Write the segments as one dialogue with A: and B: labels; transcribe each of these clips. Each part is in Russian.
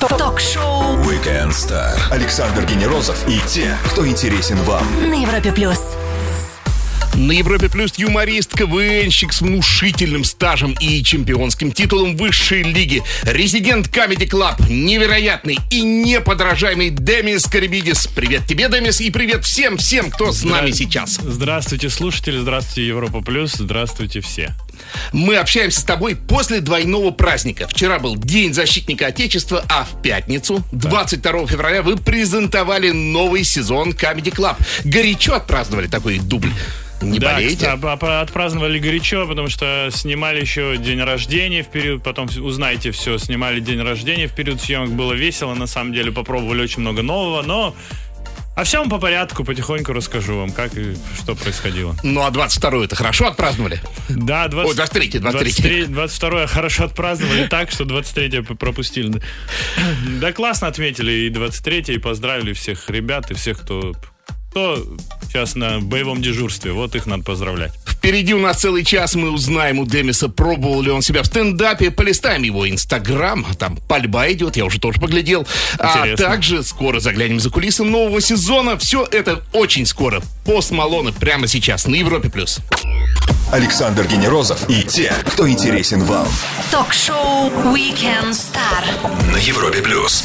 A: Ток-шоу
B: Weekend Star. Александр Генерозов и те, кто интересен вам.
A: на Европе плюс.
C: На Европе Плюс юморист, КВНщик с внушительным стажем и чемпионским титулом высшей лиги. Резидент Comedy Club, невероятный и неподражаемый Демис Карибидис. Привет тебе, Демис, и привет всем-всем, кто с нами сейчас.
D: Здравствуйте, слушатели, здравствуйте, Европа Плюс, здравствуйте все.
C: Мы общаемся с тобой после двойного праздника. Вчера был День защитника Отечества, а в пятницу, 22 февраля, вы презентовали новый сезон Comedy Club. Горячо отпраздновали такой дубль. Не
D: да,
C: болеете?
D: кстати, а- а- отпраздновали горячо, потому что снимали еще день рождения в период, потом узнаете все, снимали день рождения в период съемок, было весело, на самом деле попробовали очень много нового, но о всем по порядку, потихоньку расскажу вам, как и что происходило.
C: Ну, а 22 это хорошо отпраздновали?
D: Да, 20,
C: Ой, 23, 23.
D: 23, 22 хорошо отпраздновали так, что 23 пропустили. Да классно отметили и 23 и поздравили всех ребят и всех, кто, кто сейчас на боевом дежурстве. Вот их надо поздравлять.
C: Впереди у нас целый час, мы узнаем у Демиса, пробовал ли он себя в стендапе, полистаем его инстаграм, там пальба идет, я уже тоже поглядел. А
D: Интересно.
C: также скоро заглянем за кулисы нового сезона. Все это очень скоро. Пост Малона прямо сейчас на Европе+. плюс.
B: Александр Генерозов и те, кто интересен вам.
A: Ток-шоу Weekend Star.
B: На Европе Плюс.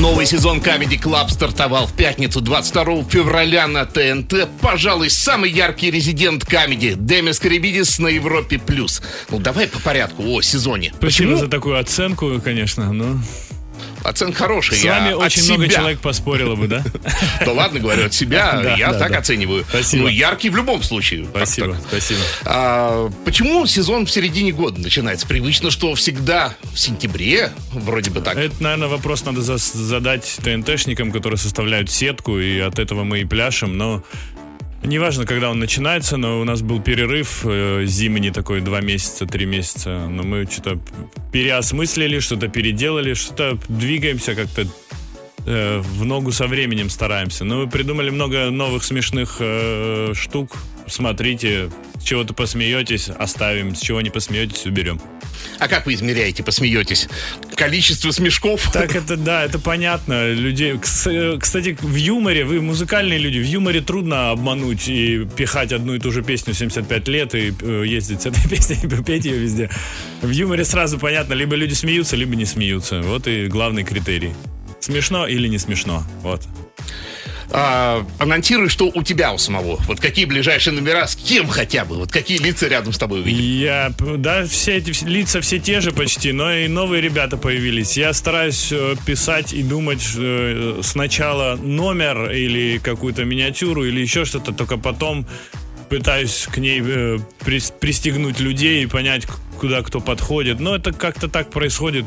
C: Новый сезон Comedy Club стартовал в пятницу 22 февраля на ТНТ. Пожалуй, самый яркий резидент комедии Демис Карибидис на Европе+. плюс. Ну, давай по порядку о сезоне.
D: Спасибо
C: Почему?
D: за такую оценку, конечно. Но
C: Оценка хорошая.
D: с вами очень много человек поспорило бы, да?
C: Да ладно, говорю, от себя я так оцениваю.
D: Спасибо.
C: Ну, яркий в любом случае.
D: Спасибо, спасибо.
C: А, почему сезон в середине года начинается? Привычно, что всегда в сентябре, вроде бы так.
D: Это, наверное, вопрос надо за- задать ТНТшникам, которые составляют сетку, и от этого мы и пляшем, но неважно, когда он начинается, но у нас был перерыв э, зимний такой, два месяца, три месяца, но мы что-то переосмыслили, что-то переделали, что-то двигаемся как-то э, в ногу со временем стараемся. Ну, мы придумали много новых смешных э, штук. Смотрите, с чего-то посмеетесь, оставим, с чего не посмеетесь, уберем.
C: А как вы измеряете, посмеетесь? Количество смешков?
D: Так это да, это понятно. Людей, э, кстати, в юморе вы музыкальные люди, в юморе трудно обмануть и пихать одну и ту же песню 75 лет и э, ездить с этой песней и петь ее везде. В юморе сразу понятно, либо люди смеются, либо не смеются. Вот и главный критерий. Смешно или не смешно. Вот.
C: А, анонсируй, что у тебя у самого. Вот какие ближайшие номера, с кем хотя бы? Вот какие лица рядом с тобой увидим?
D: Я, да, все эти лица все те же почти, но и новые ребята появились. Я стараюсь э, писать и думать э, сначала номер или какую-то миниатюру или еще что-то, только потом пытаюсь к ней э, прис- пристегнуть людей и понять, куда кто подходит. Но это как-то так происходит.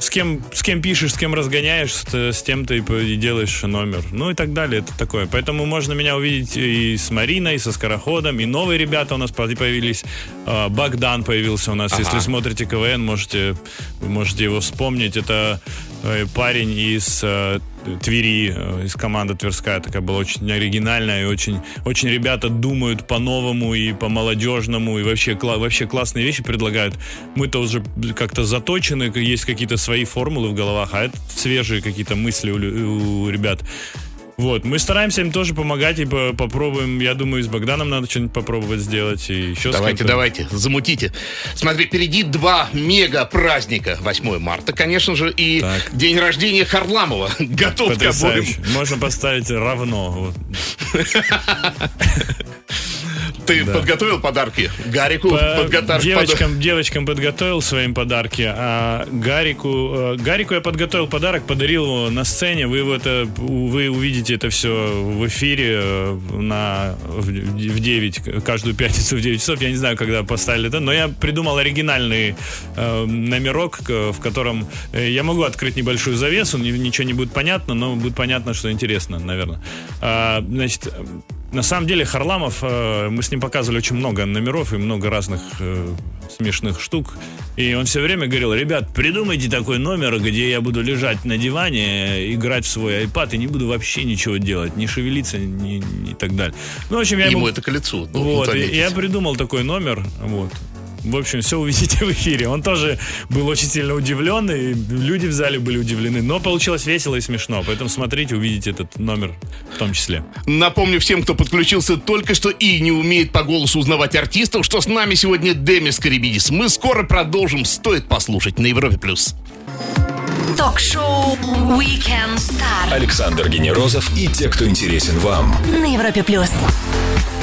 D: С кем, с кем пишешь, с кем разгоняешься, с тем ты и делаешь номер. Ну и так далее. Это такое. Поэтому можно меня увидеть и с Мариной, и со Скороходом, и новые ребята у нас по- появились. А, Богдан появился у нас.
C: Ага.
D: Если смотрите КВН, можете, можете его вспомнить. Это э, парень из э, Твери, э, из команды Тверская. Такая была очень оригинальная и очень, очень ребята думают по-новому и по-молодежному. И вообще, вообще классные вещи предлагают. Мы-то уже как-то заточены, есть какие-то свои формулы в головах, а это свежие какие-то мысли у, у ребят. Вот, мы стараемся им тоже помогать и по- попробуем, я думаю, и с Богданом надо что-нибудь попробовать сделать. И еще
C: Давайте, давайте, замутите. Смотри, впереди два мега праздника. 8 марта, конечно же, и
D: Так.
C: день рождения Харламова. Готов к обоим.
D: Потрясающе. Можно поставить равно. Вот.
C: Ты подготовил подарки? Гарику
D: По-
C: подготовил
D: девочкам, девочкам подготовил своим подарки, а Гарику, э, Гарику я подготовил подарок, подарил его на сцене. Вы его это, вы увидите это все в эфире э, на в, в 9 каждую пятницу в 9 часов. Я не знаю, когда поставили это, но я придумал оригинальный э, номерок, в котором э, я могу открыть небольшую завесу, ни- ничего не будет понятно, но будет понятно, что интересно, наверное. А, значит, на самом деле Харламов, э, мы с ним показывали очень много номеров и много разных э, смешных штук. И он все время говорил, ребят, придумайте такой номер, где я буду лежать на диване, играть в свой iPad и не буду вообще ничего делать, не шевелиться ни, и так далее. Ну, в общем, я
C: Ему
D: ему...
C: это к лицу. должен
D: Вот, я придумал такой номер, вот. В общем, все увидите в эфире. Он тоже был очень сильно удивлен, и люди в зале были удивлены. Но получилось весело и смешно. Поэтому смотрите, увидите этот номер в том числе.
C: Напомню всем, кто подключился только что и не умеет по голосу узнавать артистов, что с нами сегодня Демис Карибидис. Мы скоро продолжим. Стоит послушать на Европе+. плюс.
A: Ток-шоу Weekend Star
B: Александр Генерозов и те, кто интересен вам.
A: на Европе плюс.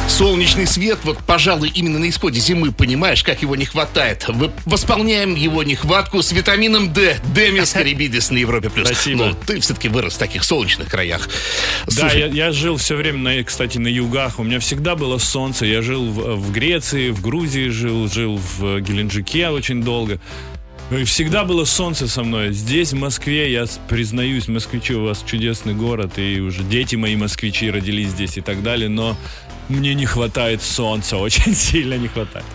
C: Солнечный свет, вот, пожалуй, именно на исходе зимы, понимаешь, как его не хватает. Вы- Восполняем его нехватку с витамином D. Демис Карибидис на Европе+. плюс.
D: Спасибо.
C: Ну, ты все-таки вырос в таких солнечных краях.
D: Да,
C: Слушай,
D: я, я жил все время, на, кстати, на югах. У меня всегда было солнце. Я жил в, в Греции, в Грузии жил, жил в Геленджике очень долго. И всегда было солнце со мной. Здесь, в Москве, я признаюсь, москвичи, у вас чудесный город, и уже дети мои москвичи родились здесь и так далее, но мне не хватает солнца, очень сильно не хватает.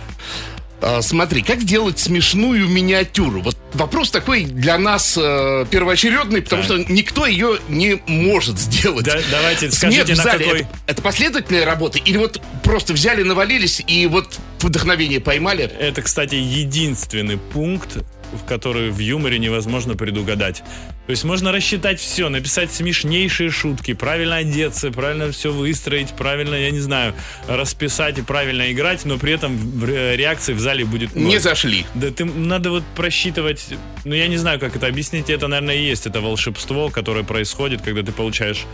C: А, смотри, как сделать смешную миниатюру? Вот вопрос такой для нас э, первоочередный, потому
D: Так.
C: что никто ее не может сделать.
D: Да, давайте
C: Смех
D: скажите,
C: в
D: на
C: зале
D: какой...
C: это, это последовательная работа? Или вот просто взяли, навалились и вот вдохновение поймали?
D: Это, кстати, единственный пункт, в который в юморе невозможно предугадать. То есть можно рассчитать все, написать смешнейшие шутки, правильно одеться, правильно все выстроить, правильно, я не знаю, расписать и правильно играть, но при этом ре- реакции в зале будет ноль.
C: Не зашли.
D: Да ты надо вот просчитывать, ну я не знаю, как это объяснить, это, наверное, и есть это волшебство, которое происходит, когда ты получаешь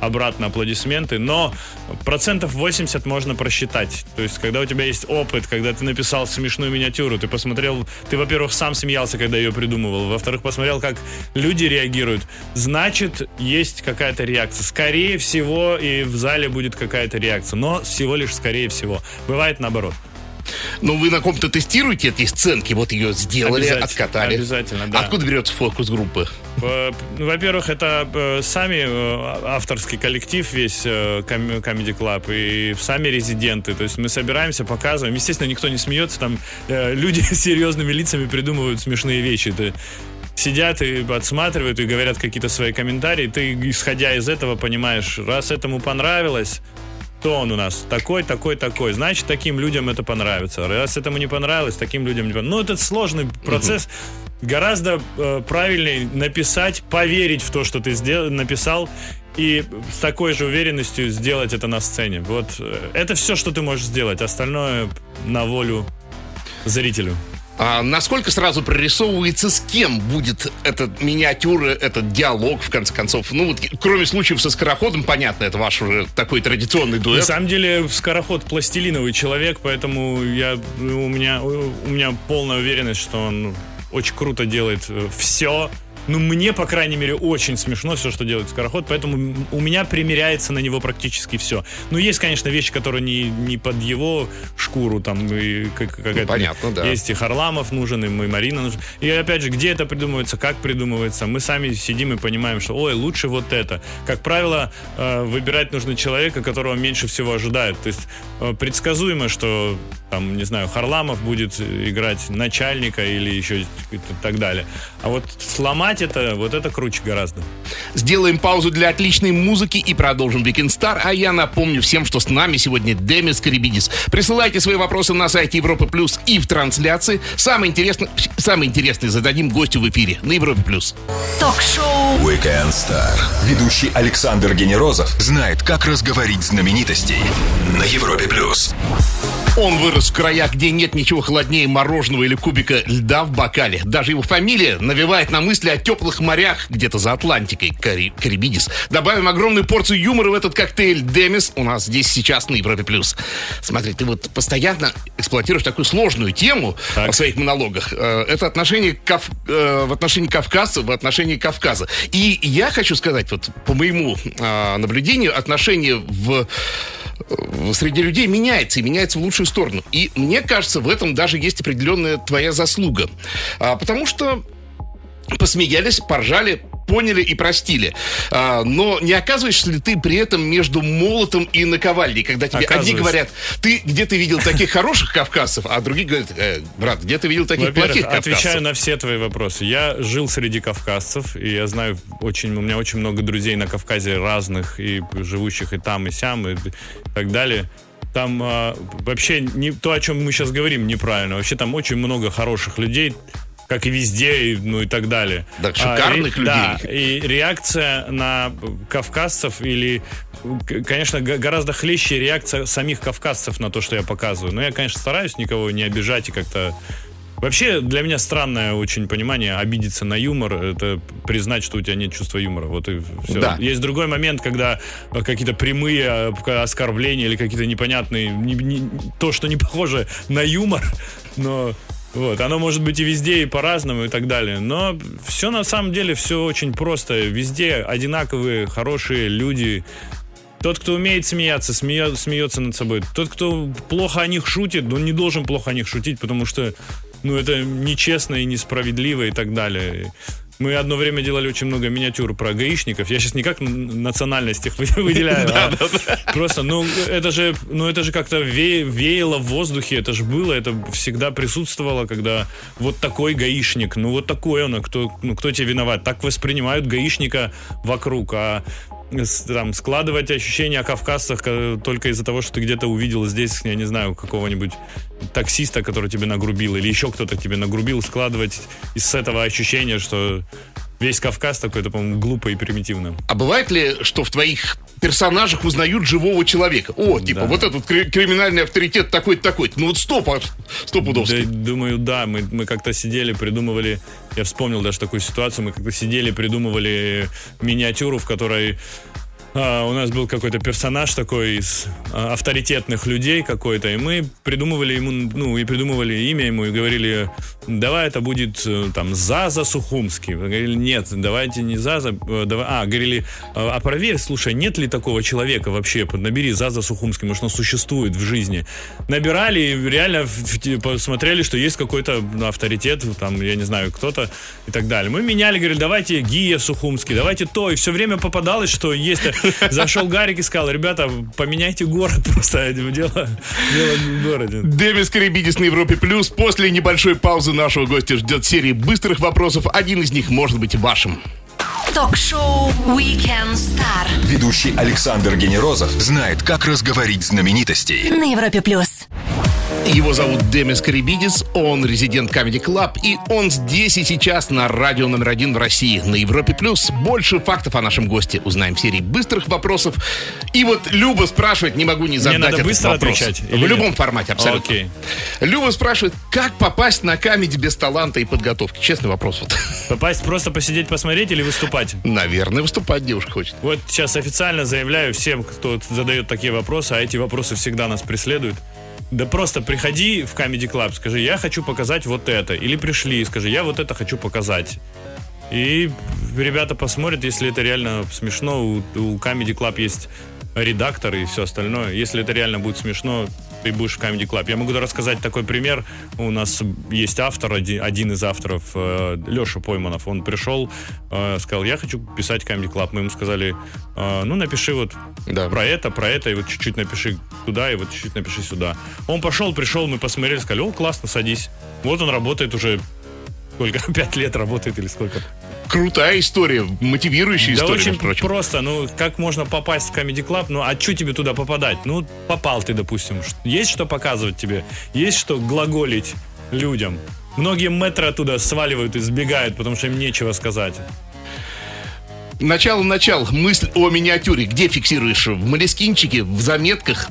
D: обратно аплодисменты, но процентов 80 можно просчитать. То есть, когда у тебя есть опыт, когда ты написал смешную миниатюру, ты посмотрел, ты, во-первых, сам смеялся, когда ее придумывал, во-вторых, посмотрел, как люди реагируют, значит, есть какая-то реакция. Скорее всего, и в зале будет какая-то реакция, но всего лишь скорее всего. Бывает наоборот.
C: Ну, вы на ком-то тестируете эти сценки, вот ее сделали,
D: Обязательно,
C: откатали.
D: обязательно, да.
C: Откуда берется фокус группы?
D: Э, Во-первых, это э, сами э, авторский коллектив весь Comedy Club и сами резиденты. То есть мы собираемся, показываем. Естественно, никто не смеется. Там люди с серьезными лицами придумывают смешные вещи. Ты сидят и отсматривают и говорят какие-то свои комментарии. Ты, исходя из этого, понимаешь, раз этому понравилось, то он у нас такой, такой, такой. Значит, таким людям это понравится. Раз этому не понравилось, таким людям не понравилось. Ну, это сложный процесс. Гораздо э, правильнее написать, поверить в то, что ты сделал, написал, и с такой же уверенностью сделать это на сцене. Вот э, это все, что ты можешь сделать. Остальное на волю зрителю.
C: А насколько сразу прорисовывается, с кем будет эта миниатюра, этот диалог, в конце концов? Ну, вот, кроме случаев со скороходом, понятно, это ваш уже такой традиционный
D: На
C: дуэт.
D: самом деле, скороход пластилиновый человек, поэтому я, у, меня, у меня полная уверенность, что он очень круто делает все. Ну, мне, по крайней мере, очень смешно все, что делает Скороход, поэтому у меня примеряется на него практически все. Ну, есть, конечно, вещи, которые не, не под его шкуру, там, и как- какая-то...
C: понятно, да.
D: Есть и Харламов нужен, и Марина нужен. И, опять же, где это придумывается, как придумывается, мы сами сидим и понимаем, что, ой, лучше вот это. Как правило, э, выбирать нужно человека, которого меньше всего ожидают. То есть э, предсказуемо, что, там, не знаю, Харламов будет играть начальника или еще и так далее. А вот сломать это, вот это круче гораздо.
C: Сделаем паузу для отличной музыки и продолжим Weekend Star. А я напомню всем, что с нами сегодня Демис Карибидис. Присылайте свои вопросы на сайте Европы Плюс и в трансляции. Самое интересное, самое интересное зададим гостю в эфире на Европе Плюс.
A: Ток-шоу
B: Weekend Star. Ведущий Александр Генерозов знает, как разговорить знаменитостей на Европе плюс.
C: Он вырос в краях, где нет ничего холоднее мороженого или кубика льда в бокале. Даже его фамилия навевает на мысли о теплых морях где-то за Атлантикой. Кари- Карибидис. Добавим огромную порцию юмора в этот коктейль Демис у нас здесь сейчас на Европе+. плюс. Смотри, ты вот постоянно эксплуатируешь такую сложную тему
D: Так.
C: в своих монологах. Э, Это отношение кав- э, в отношении кавказцев, в отношении Кавказа. И я хочу сказать, вот по моему а, наблюдению, отношение в э, среди людей меняется и меняется в лучшую сторону. И мне кажется, в этом даже есть определенная твоя заслуга. А, потому что посмеялись, поржали, поняли и простили. А, но не оказываешься ли ты при этом между молотом и наковальней, когда тебе одни говорят, ты где ты видел таких хороших кавказцев, а другие говорят, «Э, брат, где ты видел таких плохих кавказцев?
D: отвечаю на все твои вопросы. Я жил среди кавказцев, и я знаю очень, у меня очень много друзей на Кавказе разных, и живущих и там, и сям, и так далее. Там а, вообще не то, о чем мы сейчас говорим, неправильно. Вообще там очень много хороших людей, как и везде, и, ну и так далее.
C: Так, шикарных
D: а, и,
C: людей.
D: Да, и реакция на кавказцев или, конечно, гораздо хлеще реакция самих кавказцев на то, что я показываю. Но я, конечно, стараюсь никого не обижать и как-то... Вообще, для меня странное очень понимание обидеться на юмор, это признать, что у тебя нет чувства юмора. Вот и все.
C: Да.
D: Есть другой момент, когда э, какие-то прямые э, оскорбления или какие-то непонятные, не- не- то, что не похоже на юмор, но вот, оно может быть и везде, и по-разному, и так далее. Но все на самом деле, все очень просто. Везде одинаковые, хорошие люди. Тот, кто умеет смеяться, смея- смеется над собой. Тот, кто плохо о них шутит, он не должен плохо о них шутить, потому что ну, это нечестно и несправедливо и так далее. Мы одно время делали очень много миниатюр про гаишников. Я сейчас не как национальность их вы- выделяю, а просто, ну, это же, ну, это же как-то ве- веяло в воздухе, это же было, это всегда присутствовало, когда вот такой гаишник, ну, вот такой он, а кто, ну, кто тебе виноват? Так воспринимают гаишника вокруг, а там, складывать ощущения о кавказцах ка- только из-за того, что ты где-то увидел здесь, я не знаю, какого-нибудь таксиста, который тебе нагрубил, или еще кто-то тебе нагрубил, складывать из этого ощущения, что весь Кавказ такой, это, по-моему, глупо и примитивно.
C: А бывает ли, что в твоих персонажах узнают живого человека? О, типа,
D: Да.
C: вот этот кри- криминальный авторитет такой-то, такой-то. Ну вот стоп, а- стопудовский.
D: Да, думаю, да, мы, мы как-то сидели, придумывали, я вспомнил даже такую ситуацию, мы как-то сидели, придумывали миниатюру, в которой а, у нас был какой-то персонаж такой из а, авторитетных людей какой-то, и мы придумывали ему, ну, и придумывали имя ему, и говорили, давай это будет э, там Заза Сухумский. Мы говорили, нет, давайте не Заза, э, давай, а, говорили, а а проверь, слушай, нет ли такого человека вообще, набери Заза Сухумский, может, он существует в жизни. Набирали и реально типа, смотрели, что есть какой-то ну, авторитет, там, я не знаю, кто-то и так далее. Мы меняли, говорили, давайте Гия Сухумский, давайте то, и все время попадалось, что есть. Зашел Гарик и сказал, ребята, поменяйте город просто, дело, дело в городе.
C: Демис Карибидис на Европе Плюс. После небольшой паузы нашего гостя ждет серия быстрых вопросов. Один из них может быть вашим.
A: Ток-шоу Weekend Star
B: Ведущий Александр Генерозов знает, как разговорить знаменитостей.
A: на Европе плюс.
C: Его зовут Демис Карибидис, он резидент Comedy Club, и он здесь и сейчас на радио номер один в России, на Европе+. плюс. Больше фактов о нашем госте узнаем в серии быстрых вопросов. И вот Люба спрашивает, не могу не задать
D: надо
C: этот
D: быстро
C: вопрос.
D: отвечать
C: В любом
D: нет?
C: формате, абсолютно.
D: Окей.
C: Люба спрашивает, как попасть на камеди без таланта и подготовки? Честный вопрос. Вот.
D: Попасть просто посидеть, посмотреть или выступать?
C: Наверное, выступать девушка хочет.
D: Вот сейчас официально заявляю всем, кто задает такие вопросы, а эти вопросы всегда нас преследуют. Да просто приходи в Comedy Club, скажи, я хочу показать вот это. Или пришли, скажи, я вот это хочу показать. И ребята посмотрят, если это реально смешно. У, у Comedy Club есть редактор и все остальное. Если это реально будет смешно, ты будешь в Comedy Club. Я могу рассказать такой пример. У нас есть автор, один, один из авторов, э, Леша Пойманов. Он пришел, э, сказал, я хочу писать Comedy Club. Мы ему сказали, э, ну, напиши вот
C: Да.
D: про это, про это, и вот чуть-чуть напиши туда, и вот чуть-чуть напиши сюда. Он пошел, пришел, мы посмотрели, сказали, о, классно, садись. Вот он работает уже сколько, пять лет работает или сколько?
C: Крутая история, мотивирующая
D: Да
C: история,
D: очень
C: прочим.
D: просто. Ну, как можно попасть в Comedy Club? Ну, а что тебе туда попадать? Ну, попал ты, допустим. Есть что показывать тебе? Есть что глаголить людям? Многие метры оттуда сваливают и сбегают, потому что им нечего сказать.
C: Начало-начал. Мысль о миниатюре. Где фиксируешь? В молескинчике, в заметках?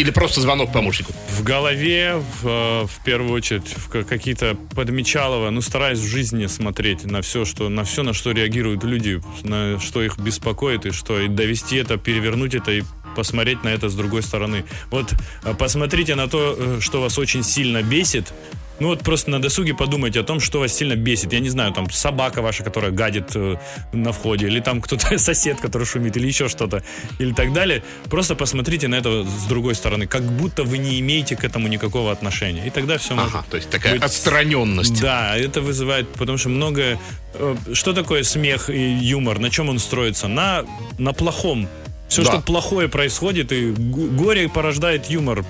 C: Или просто звонок помощнику?
D: В голове, в, э, в первую очередь, в ка- какие-то подмечалово, ну, стараюсь в жизни смотреть на все, что, на все, на что реагируют люди, на что их беспокоит, и что, и довести это, перевернуть это и посмотреть на это с другой стороны. Вот э, посмотрите на то, э, что вас очень сильно бесит, ну вот просто на досуге подумайте о том, что вас сильно бесит. Я не знаю, там собака ваша, которая гадит э, на входе, или там кто-то сосед, который шумит, или еще что-то, или так далее. Просто посмотрите на это с другой стороны, как будто вы не имеете к этому никакого отношения. И тогда все
C: Ага, то есть такая отстраненность.
D: Да, это вызывает, потому что много... э, Что такое смех и юмор? На чем он строится? На, на плохом. Все,
C: Да.
D: что плохое происходит, и горе порождает юмор.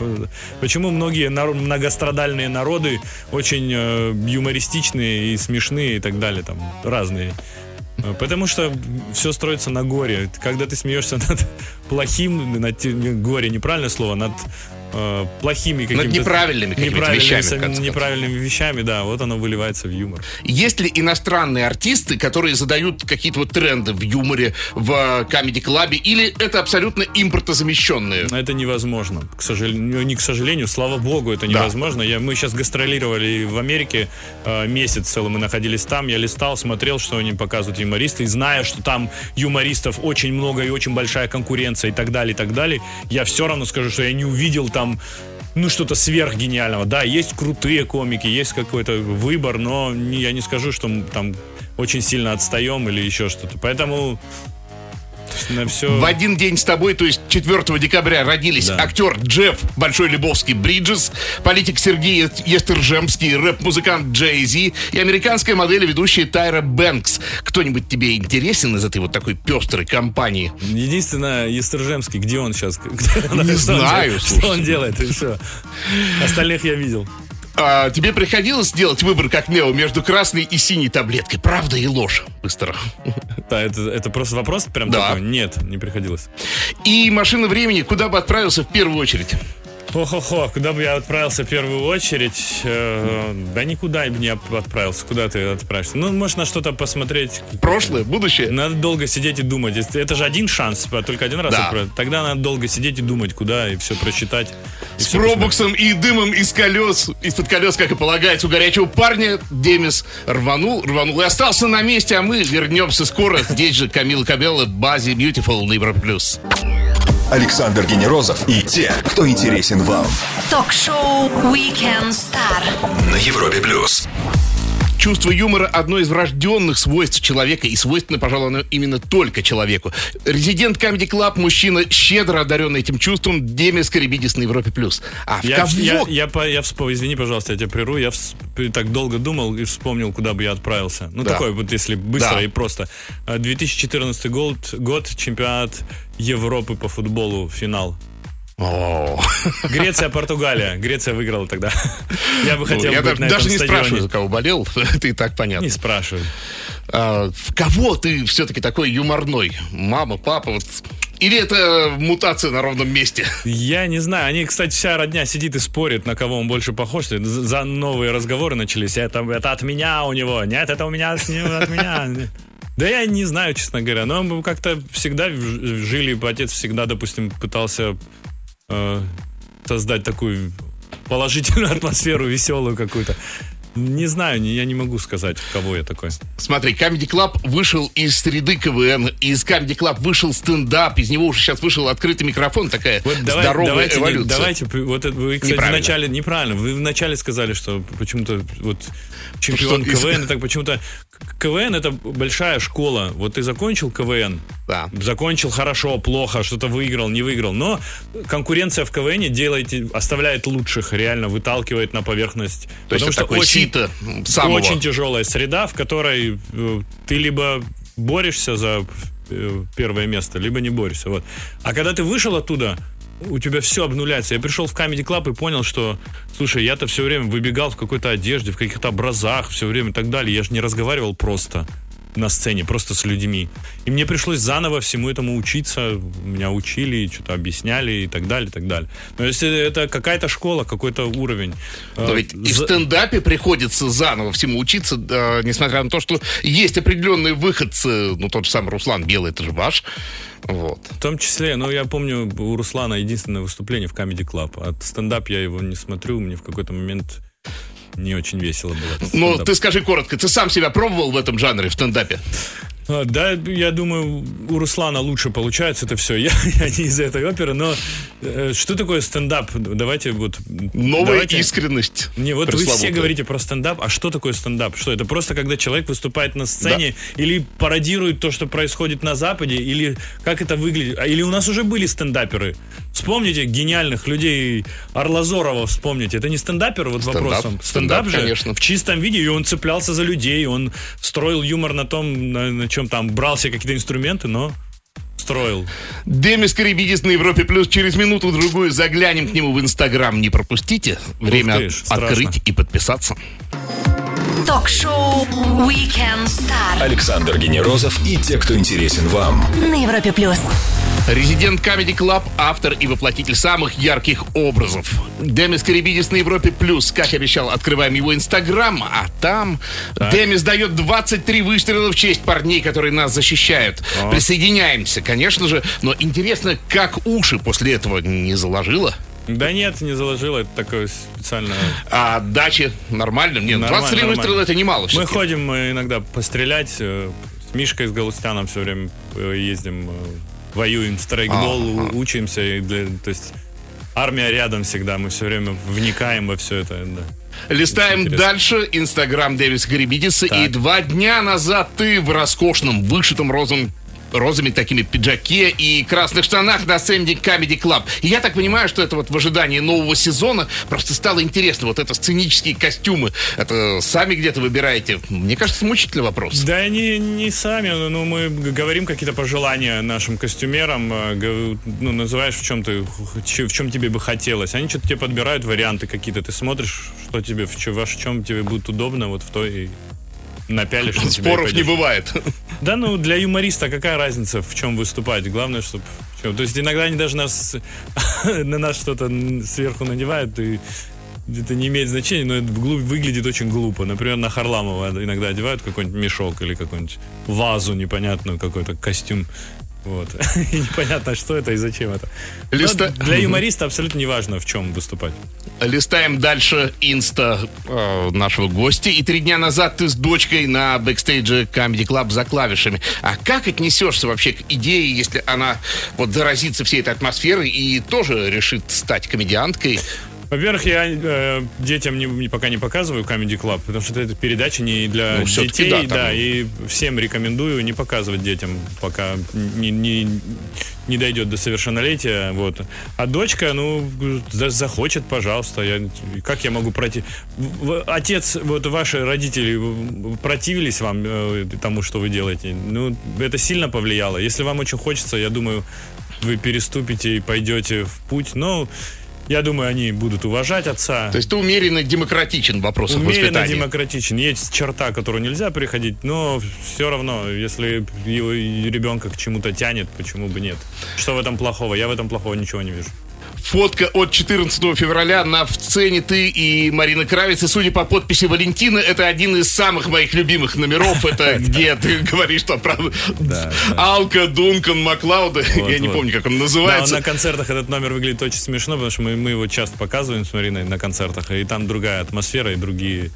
D: Почему многие многострадальные народы очень э, юмористичные и смешные и так далее, там разные. Э, Потому что все строится на горе. Когда ты смеешься над плохим, над горе, неправильное слово, над э, плохими какими-то...
C: неправильными какими-то
D: неправильными,
C: вещами,
D: сами- неправильными вещами, да, вот оно выливается в юмор.
C: Есть ли иностранные артисты, которые задают какие-то вот тренды в юморе, в Comedy Club, или это абсолютно импортозамещенные?
D: Это невозможно, к сожалению, не к сожалению, слава богу, это невозможно. Я, мы сейчас гастролировали в Америке э, месяц целый, мы находились там, я листал, смотрел, что они показывают юмористы, и зная, что там юмористов очень много и очень большая конкуренция и так далее, и так далее, я все равно скажу, что я не увидел там ну, что-то сверхгениального. Да, есть крутые комики, есть какой-то выбор, но я не скажу, что мы там очень сильно отстаем или еще что-то. Поэтому на все...
C: В один день с тобой, то есть 4 декабря, родились
D: Да.
C: актер Джефф Большой Лебовский Бриджес, политик Сергей Естержемский, рэп-музыкант Джей Зи и американская модель и ведущая Тайра Бэнкс. Кто-нибудь тебе интересен из этой вот такой пестрой компании?
D: Единственное, Естержемский, где он сейчас?
C: Не знаю,
D: Что он делает и все. Остальных я видел.
C: А, тебе приходилось делать выбор, как Нео, между красной и синей таблеткой? Правда и ложь? Быстро.
D: Да, это, это просто вопрос прям
C: Да.
D: такой? Нет, не приходилось.
C: И машина времени, куда бы отправился в первую очередь?
D: Хо-хо-хо, куда бы я отправился в первую очередь? Э, да никуда бы не отправился. Куда ты отправишься? Ну, может, на что-то посмотреть.
C: Прошлое, будущее?
D: Надо долго сидеть и думать. Это же один шанс, а только один раз
C: Да.
D: отправить. Тогда надо долго сидеть и думать, куда, и все прочитать. и
C: С
D: всё
C: пробуксом и дымом из колес, из-под колес, как и полагается, у горячего парня Демис рванул, рванул и остался на месте, а мы вернемся скоро. Здесь же Камила Кабелла, Бази Beautiful Европа Плюс.
B: Александр Генерозов и те, кто интересен вам.
A: Ток-шоу Weekend Star.
B: На Европе плюс.
C: Чувство юмора – одно из врожденных свойств человека, и свойственно, пожалуй, оно именно только человеку. Резидент Comedy Club, мужчина, щедро одаренный этим чувством, Демис Карибидис на Европе+. плюс. А в
D: Я,
C: кого?
D: я, я, по- я вспомнил, извини, пожалуйста, я тебя прерву. Я вс- так долго думал и вспомнил, куда бы я отправился. Ну,
C: Да.
D: такой вот, если быстро
C: Да.
D: и просто. А, 2014 год, год, чемпионат Европы по футболу, финал. Греция, Португалия. Греция выиграла тогда. Я бы хотел
C: я даже, не спрашиваю, за кого болел, и так понятно.
D: Не спрашивай.
C: А, в кого ты все-таки такой юморной? Мама, папа, вот... Или это мутация на ровном месте?
D: Я не знаю. Они, кстати, вся родня сидит и спорит, на кого он больше похож. За новые разговоры начались. Это, это от меня у него. Нет, это у меня от, меня. Да я не знаю, честно говоря. Но мы как-то всегда жили, отец всегда, допустим, пытался э, создать такую положительную атмосферу, веселую какую-то. Не знаю, не- я не могу сказать, кого я такой.
C: Смотри, Comedy Club вышел из среды КВН, из Comedy Club вышел стендап, из него уже сейчас вышел открытый микрофон, такая
D: Вот давай-
C: здоровая
D: давайте, не-
C: эволюция.
D: давайте, при- вот это вы, кстати,
C: Неправильно.
D: вначале неправильно. Вы вначале сказали, что почему-то вот чемпион
C: Что из-
D: КВН, так почему-то КВН это большая школа. Вот ты закончил КВН,
C: Да.
D: закончил хорошо, плохо, что-то выиграл, не выиграл, но конкуренция в КВН делает, оставляет лучших, реально выталкивает на поверхность.
C: То есть это такое сито самого.
D: очень тяжелая среда, в которой ты либо борешься за первое место, либо не борешься. Вот. А когда ты вышел оттуда, у тебя все обнуляется. Я пришел в Comedy Club и понял, что, слушай, я-то все время выбегал в какой-то одежде, в каких-то образах, все время и так далее. Я же не разговаривал просто на сцене, просто с людьми. И мне пришлось заново всему этому учиться. Меня учили, что-то объясняли и так далее, и так далее. Но если это какая-то школа, какой-то уровень.
C: Но
D: э,
C: ведь и в стендапе приходится заново всему учиться, несмотря на то, что есть определенные выходцы, ну, тот же самый Руслан Белый, это же ваш. Вот.
D: В том числе, ну, я помню, у Руслана единственное выступление в Comedy Club. От стендап я его не смотрю, мне в какой-то момент не очень весело было. стендап.
C: ты скажи коротко, ты сам себя пробовал в этом жанре, в стендапе?
D: А, Да, я думаю, у Руслана лучше получается это все. Я, я не из этой оперы, но э, что такое стендап? Давайте вот...
C: Новая
D: давайте-
C: искренность.
D: Не, вот вы все говорите про стендап, а что такое стендап? Что это просто когда человек выступает на сцене или пародирует то, что происходит на Западе, или как это выглядит? А, Или у нас уже были стендаперы? Вспомните гениальных людей Орлазорова, вспомните. Это не стендапер, вот
C: Стендап.
D: вопросом.
C: Стендап,
D: же
C: конечно.
D: в чистом виде, и он цеплялся за людей, он строил юмор на том, на, на чем там брал себе какие-то инструменты, но строил.
C: Демис Карибидис на Европе Плюс. Через минуту-другую заглянем к нему в Инстаграм. Не пропустите. Время
D: ты ж, страшно.
C: открыть и подписаться.
A: Ток-шоу Weekend Star
B: Александр Генерозов и те, кто интересен вам.
A: на Европе плюс.
C: Резидент Comedy Club, автор и воплотитель самых ярких образов. Демис Карибидис на Европе Плюс. Как обещал, открываем его Инстаграм, а там Демис дает 23 выстрела в честь парней, которые нас защищают. Присоединяемся, конечно же, но интересно, как уши после этого не заложило?
D: Да нет, не заложила, это такое специально.
C: А дачи нормально? Нет,
D: Нормально,
C: 23
D: нормально.
C: выстрела это немало
D: Мы ходим э, иногда пострелять. э, С Мишкой, с Галустяном все время э, ездим, воюем, в страйкбол, у- учимся. и для- то есть армия рядом всегда, мы все время вникаем во все это. да.
C: Листаем дальше Инстаграм Дэвиса Гарибидиса. И два дня назад ты в роскошном, вышитом розовым розовыми такими пиджаке и красных штанах на сцене Comedy Club. И я так понимаю, что это вот в ожидании нового сезона просто стало интересно. Вот это сценические костюмы. Это сами где-то выбираете? Мне кажется, мучительный вопрос.
D: Да не, не сами, ну мы говорим какие-то пожелания нашим костюмерам, э, ну называешь в чем ты, в чем тебе бы хотелось. Они что-то тебе подбирают варианты какие-то, ты смотришь, что тебе, в во чем тебе будет удобно, вот в той напялишь.
C: Споров не бывает.
D: Да, ну для юмориста какая разница, в чем выступать? Главное, чтобы... То есть иногда они даже нас, на нас что-то сверху надевают, и это не имеет значения, но это вглубь выглядит очень глупо. Например, на Харламова иногда одевают какой-нибудь мешок или какую-нибудь вазу непонятную, какой-то костюм. Вот. И непонятно, что это и зачем это. Но
C: Листа-
D: Для юмориста абсолютно не важно, в чем выступать.
C: Листаем дальше инста э, нашего гостя. И три дня назад ты с дочкой на бэкстейдже Comedy Club за клавишами. А как отнесешься вообще к идее, если она вот заразится всей этой атмосферой и тоже решит стать комедианткой?
D: Во-первых, я э, детям не, не- пока не показываю Comedy Club, потому что это передача не для
C: Ну,
D: детей,
C: да, там-
D: и всем рекомендую не показывать детям, пока не, не, не дойдет до совершеннолетия. Вот. А дочка, ну, за- захочет, пожалуйста. Я, как я могу пройти? В- в- Отец, вот ваши родители противились вам э, тому, что вы делаете? Ну, это сильно повлияло. Если вам очень хочется, я думаю, вы переступите и пойдете в путь. Но я думаю, они будут уважать отца.
C: То есть ты умеренно демократичен в вопросах
D: Умеренно
C: воспитания.
D: демократичен. Есть черта, которую нельзя приходить, но все равно, если его ребенка к чему-то тянет, почему бы нет? Что в этом плохого? Я в этом плохого ничего не вижу.
C: Фотка от 14 февраля на в сцене ты и Марина Кравец. И судя по подписи Валентины, это один из самых моих любимых номеров. Это где ты говоришь, что правда. Алка, Дункан, Маклауда. Я не помню, как он называется.
D: на концертах этот номер выглядит очень смешно, потому что мы, его часто показываем с Мариной на концертах, и там другая атмосфера и другие...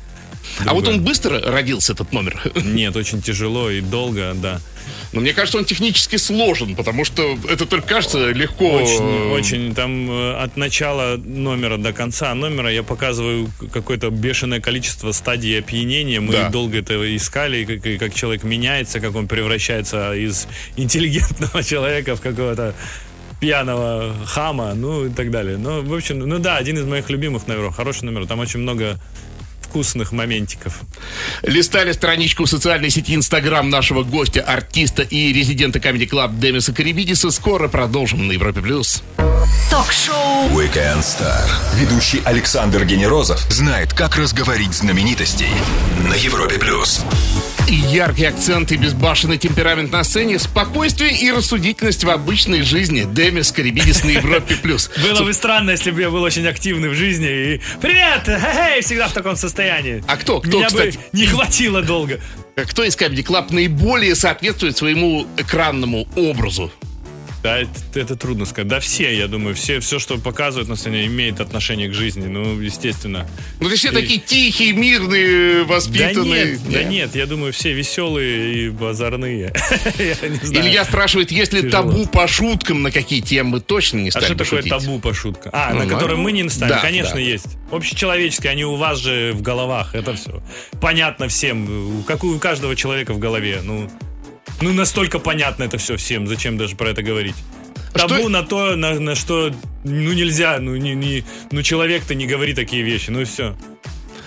C: А вот он быстро родился, этот номер.
D: Нет, очень тяжело и долго, да.
C: Но мне кажется, он технически сложен, потому что это только кажется легко.
D: Очень, очень. Там э, от начала номера до конца номера я показываю какое-то бешеное количество стадий опьянения. Мы
C: Да.
D: долго это искали, и как, и как человек меняется, как он превращается из интеллигентного человека в какого-то пьяного хама, ну и так далее. Ну, в общем, ну да, один из моих любимых номеров, хороший номер. Там очень много вкусных моментиков.
C: Листали страничку в социальной сети Инстаграм нашего гостя, артиста и резидента Comedy Club Демиса Карибидиса. Скоро продолжим на Европе+. плюс.
A: Ток-шоу
B: Weekend Star. Ведущий Александр Генерозов знает, как разговорить знаменитостей на Европе плюс.
C: И яркий акцент и безбашенный темперамент на сцене, спокойствие и рассудительность в обычной жизни. Демис Карибидис на Европе+. плюс.
D: Было бы странно, если бы я был очень активный в жизни и «Привет! Хе-хей!» всегда в таком состоянии.
C: А кто? Кто,
D: Меня
C: кстати?
D: бы не хватило долго.
C: Кто из Comedy Club наиболее соответствует своему экранному образу?
D: Да, это, это трудно сказать. Да, все, я думаю, все, все, что показывают на сцене, имеет отношение к жизни. Ну, естественно.
C: Ну, то все
D: И-
C: такие тихие, мирные,
D: Да
C: воспитанные.
D: нет, да нет, я думаю, все веселые и базарные.
C: Илья спрашивает, есть ли табу по шуткам, на какие темы точно не
D: А
C: стали
D: что
C: бы
D: такое табу по шуткам? А,
C: Ну,
D: на которые мы не ставим?
C: да,
D: Конечно, есть. Общечеловеческие, они у вас же в головах, это все. Понятно всем, как у каждого человека в голове. Ну, ну настолько понятно это все всем, зачем даже про это говорить?
C: Что-
D: Табу на то, на, на что, ну нельзя, ну, не, не, ну человек-то не говори такие вещи, ну и все.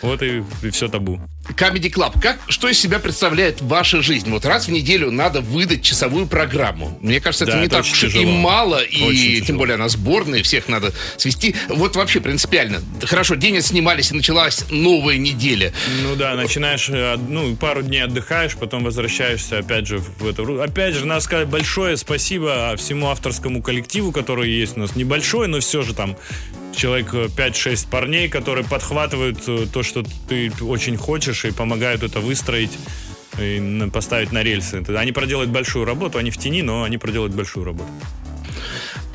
D: Вот и, все табу.
C: Comedy Club. Как, что из себя представляет ваша жизнь? Вот раз в неделю надо выдать часовую программу. Мне кажется, это
D: Да,
C: не
D: это
C: так уж и
D: тяжело.
C: мало, и
D: Очень
C: тем
D: тяжело.
C: более она сборная, всех надо свести. Вот вообще принципиально. Хорошо, день снимались, и началась новая неделя.
D: Ну да, начинаешь, э, ну, пару дней отдыхаешь, потом возвращаешься опять же в эту... Опять же, надо сказать большое спасибо всему авторскому коллективу, который есть у нас. Небольшой, но все же там человек э, 5-6 парней, которые подхватывают э, то, что ты очень хочешь, и помогают это выстроить и поставить на рельсы. Они проделают большую работу, они в тени, но они проделают большую работу.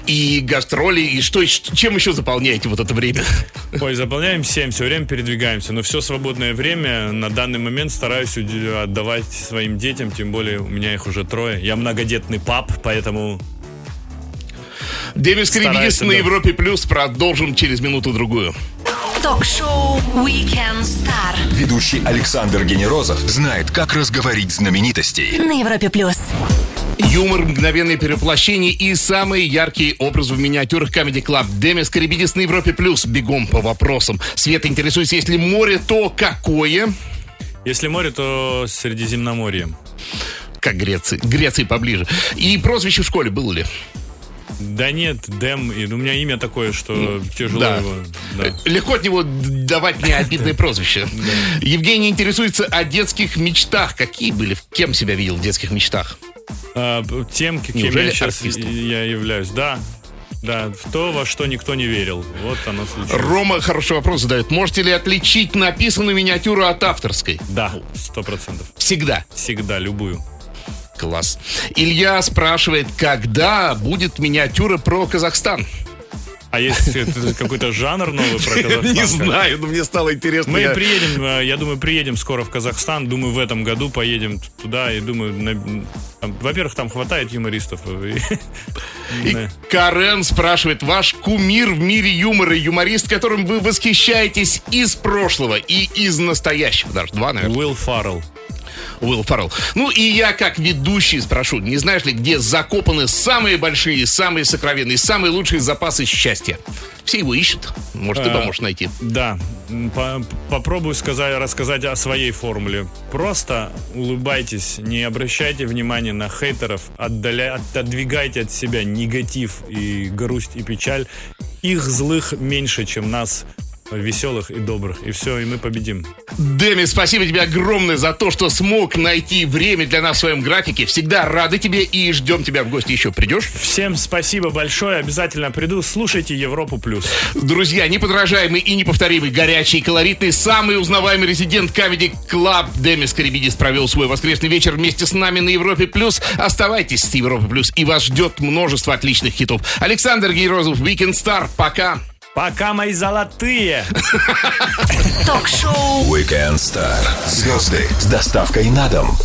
C: И гастроли, и что, чем еще заполняете вот это время?
D: Ой, заполняем 7, все время передвигаемся, но все свободное время на данный момент стараюсь отдавать своим детям, тем более у меня их уже трое. Я многодетный пап, поэтому
C: Демис
D: Старается,
C: на
D: да.
C: Европе Плюс продолжим через минуту-другую.
A: Ток-шоу Weekend Star
B: Ведущий Александр Генерозов знает, как разговорить знаменитостей.
A: на Европе плюс.
C: Юмор, мгновенные перевоплощения и самые яркие образы в миниатюрах Comedy Club. Демис Карибидис на Европе Плюс. Бегом по вопросам. Света интересуется, если море, то какое?
D: если море, то Средиземноморье.
C: Как Греции. Греции поближе. И прозвище в школе было ли?
D: Да нет, Дэм, и у меня имя такое, что тяжело
C: да.
D: его. да.
C: Легко от него давать мне обидное прозвище. Евгений интересуется о детских мечтах. Какие были? Кем себя видел в детских мечтах?
D: А, тем,
C: Неужели
D: я сейчас я являюсь. Да, да, в то, во что никто не верил. Вот оно случилось.
C: Рома хороший вопрос задает. Можете ли отличить написанную миниатюру от авторской?
D: Да, сто процентов.
C: Всегда.
D: Всегда, любую.
C: Класс. Илья спрашивает, когда будет миниатюра про Казахстан?
D: А есть какой-то жанр новый про Казахстан?
C: Не знаю, но мне стало интересно.
D: Мы
C: Я-
D: приедем, э, я думаю, приедем скоро в Казахстан. Думаю, в этом году поедем туда. И думаю, на- там, во-первых, там хватает юмористов. э, и-.
C: Карен спрашивает, ваш кумир в мире юмора, юморист, которым вы восхищаетесь из прошлого и из настоящего. Даже два, наверное.
D: Уилл Фаррелл.
C: Уилл Фаррелл. Ну и я, как ведущий, спрошу, не знаешь ли, где закопаны самые большие, самые сокровенные, самые лучшие запасы счастья? Все его ищут. Может, ты
D: А,
C: поможешь найти.
D: Да, по- попробую сказать, рассказать о своей формуле. Просто улыбайтесь, не обращайте внимания на хейтеров, отдаля, отодвигайте от себя негатив и грусть и печаль. Их злых меньше, чем нас веселых и добрых. И все, и мы победим.
C: Дэми, спасибо тебе огромное за то, что смог найти время для нас в своем графике. Всегда рады тебе и ждем тебя в гости еще. Придешь?
D: Всем спасибо большое, обязательно приду. Слушайте Европу Плюс.
C: Друзья, неподражаемый и неповторимый, горячий и колоритный, самый узнаваемый резидент Comedy Club Демис Карибидис провел свой воскресный вечер вместе с нами на Европе+. плюс. Оставайтесь с Европой+, плюс, и вас ждет множество отличных хитов. Александр Гейрозов, Weekend Star. Пока.
D: Пока, мои золотые!
A: Ток-шоу
B: Weekend Star. Звезды с доставкой на дом.